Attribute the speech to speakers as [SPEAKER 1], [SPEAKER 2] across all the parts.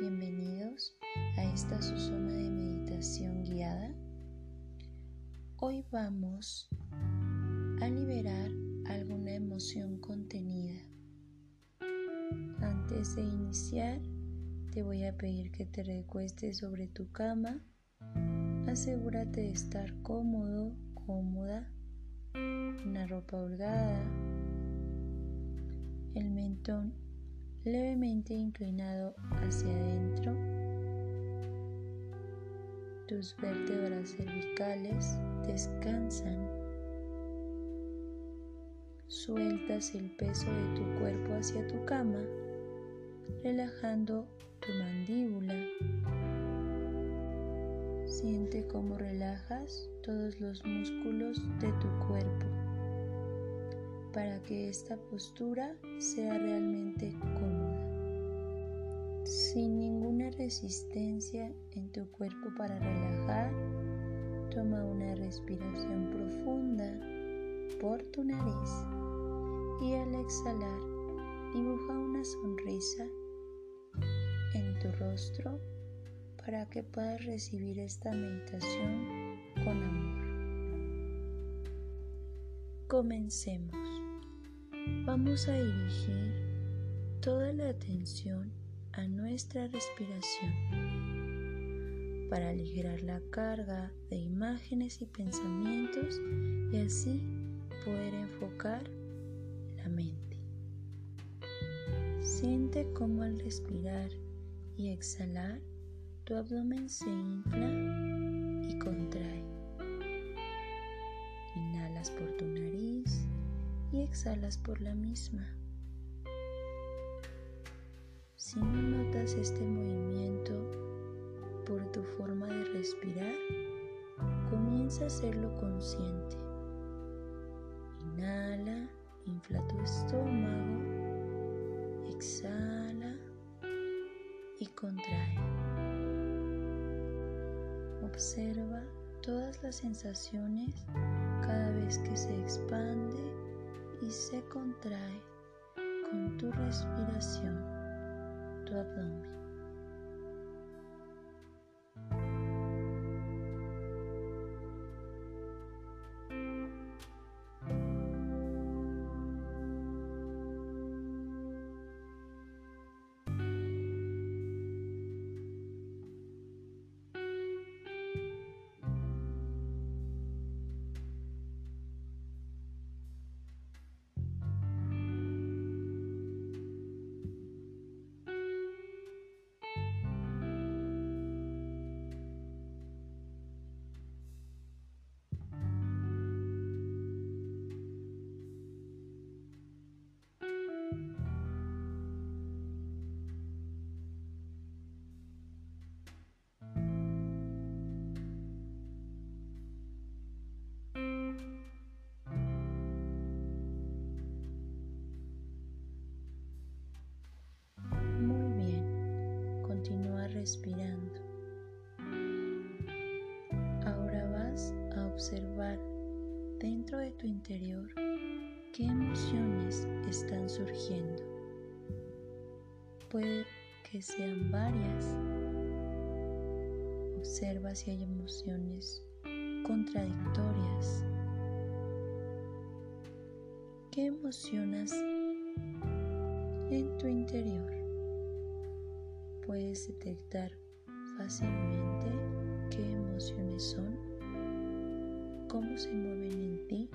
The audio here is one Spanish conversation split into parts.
[SPEAKER 1] Bienvenidos a esta su zona de meditación guiada. Hoy vamos a liberar alguna emoción contenida. Antes de iniciar, te voy a pedir que te recuestes sobre tu cama. Asegúrate de estar cómodo, cómoda, una ropa holgada, el mentón levemente inclinado hacia adentro, tus vértebras cervicales descansan. Sueltas el peso de tu cuerpo hacia tu cama, relajando tu mandíbula. Siente cómo relajas todos los músculos de tu cuerpo para que esta postura sea realmente cómoda, sin ninguna resistencia en tu cuerpo para relajar. Toma una respiración profunda por tu nariz y al exhalar dibuja una sonrisa en tu rostro para que puedas recibir esta meditación con amor. Comencemos. Vamos a dirigir toda la atención a nuestra respiración para aligerar la carga de imágenes y pensamientos y así poder enfocar la mente. Siente cómo al respirar y exhalar tu abdomen se infla y contrae. Inhalas por tu nariz y exhalas por la misma. Si no notas este movimiento por tu forma de respirar, comienza a hacerlo consciente. Inhala, infla tu estómago, exhala y contrae. Observa todas las sensaciones cada vez que se expande y se contrae con tu respiración tu abdomen. Respirando. Ahora vas a observar dentro de tu interior qué emociones están surgiendo. Puede que sean varias. Observa si hay emociones contradictorias. ¿Qué emocionas en tu interior? Puedes detectar fácilmente qué emociones son, cómo se mueven en ti.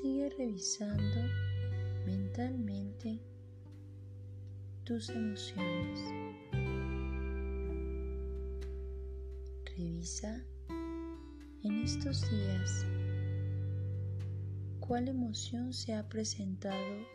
[SPEAKER 1] Sigue revisando mentalmente tus emociones. Revisa en estos días cuál emoción se ha presentado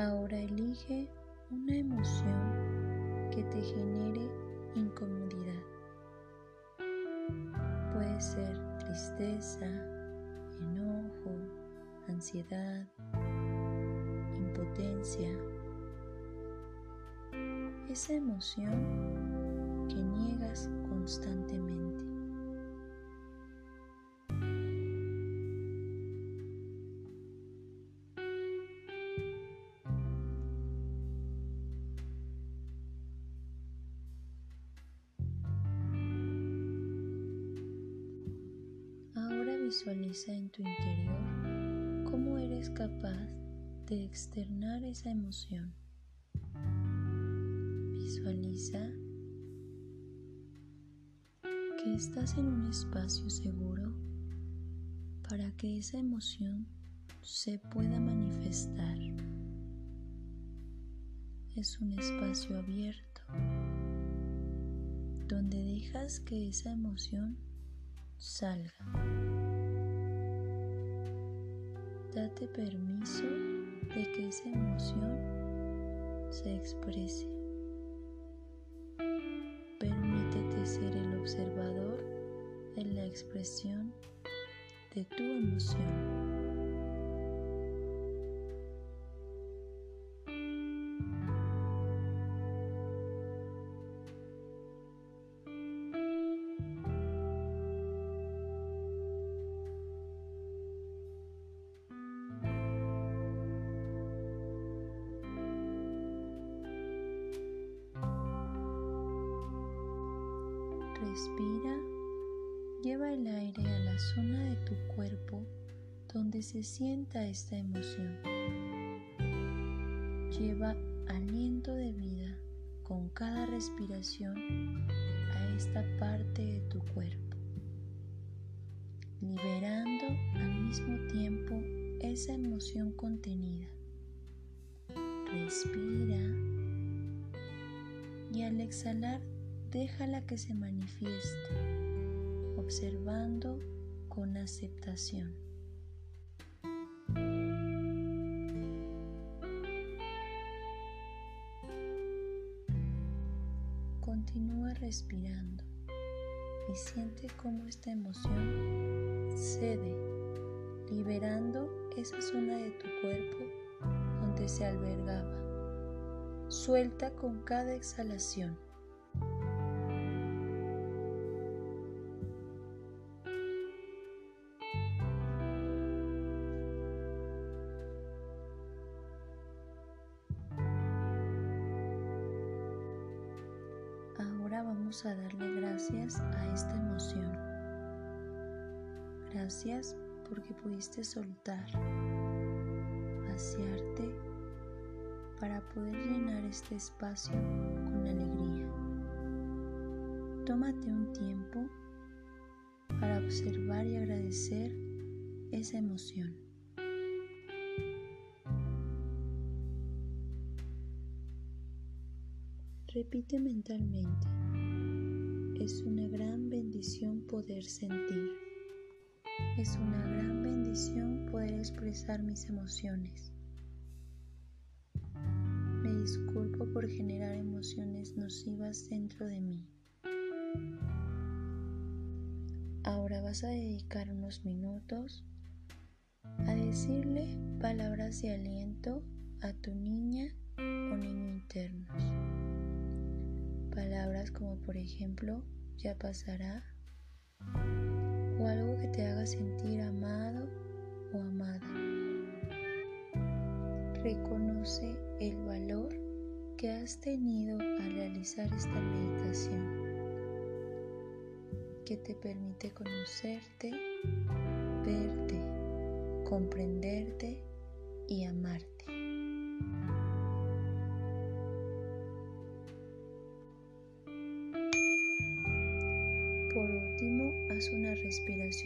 [SPEAKER 1] Ahora elige una emoción que te genere incomodidad. Puede ser tristeza, enojo, ansiedad, impotencia. Esa emoción que niegas constantemente. Visualiza en tu interior cómo eres capaz de externar esa emoción. Visualiza que estás en un espacio seguro para que esa emoción se pueda manifestar. Es un espacio abierto donde dejas que esa emoción salga. Date permiso de que esa emoción se exprese. Permítete ser el observador en la expresión de tu emoción. Respira, lleva el aire a la zona de tu cuerpo donde se sienta esta emoción. Lleva aliento de vida con cada respiración a esta parte de tu cuerpo, liberando al mismo tiempo esa emoción contenida. Respira y al exhalar déjala que se manifieste, observando con aceptación. Continúa respirando y siente cómo esta emoción cede, liberando esa zona de tu cuerpo donde se albergaba. Suelta con cada exhalación. Vamos a darle gracias a esta emoción. Gracias porque pudiste soltar, vaciarte para poder llenar este espacio con alegría. Tómate un tiempo para observar y agradecer esa emoción. Repite mentalmente. Es una gran bendición poder sentir. Es una gran bendición poder expresar mis emociones. Me disculpo por generar emociones nocivas dentro de mí. Ahora vas a dedicar unos minutos a decirle palabras de aliento a tu niña o niño internos. Palabras como por ejemplo, ya pasará, o algo que te haga sentir amado o amada. Reconoce el valor que has tenido al realizar esta meditación, que te permite conocerte, verte, comprenderte y amarte.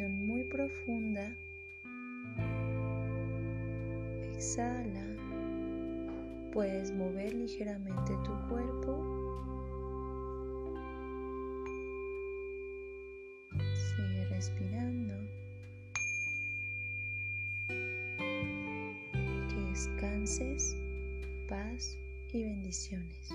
[SPEAKER 1] Muy profunda. Exhala. Puedes mover ligeramente tu cuerpo. Sigue respirando. Que descanses paz y bendiciones.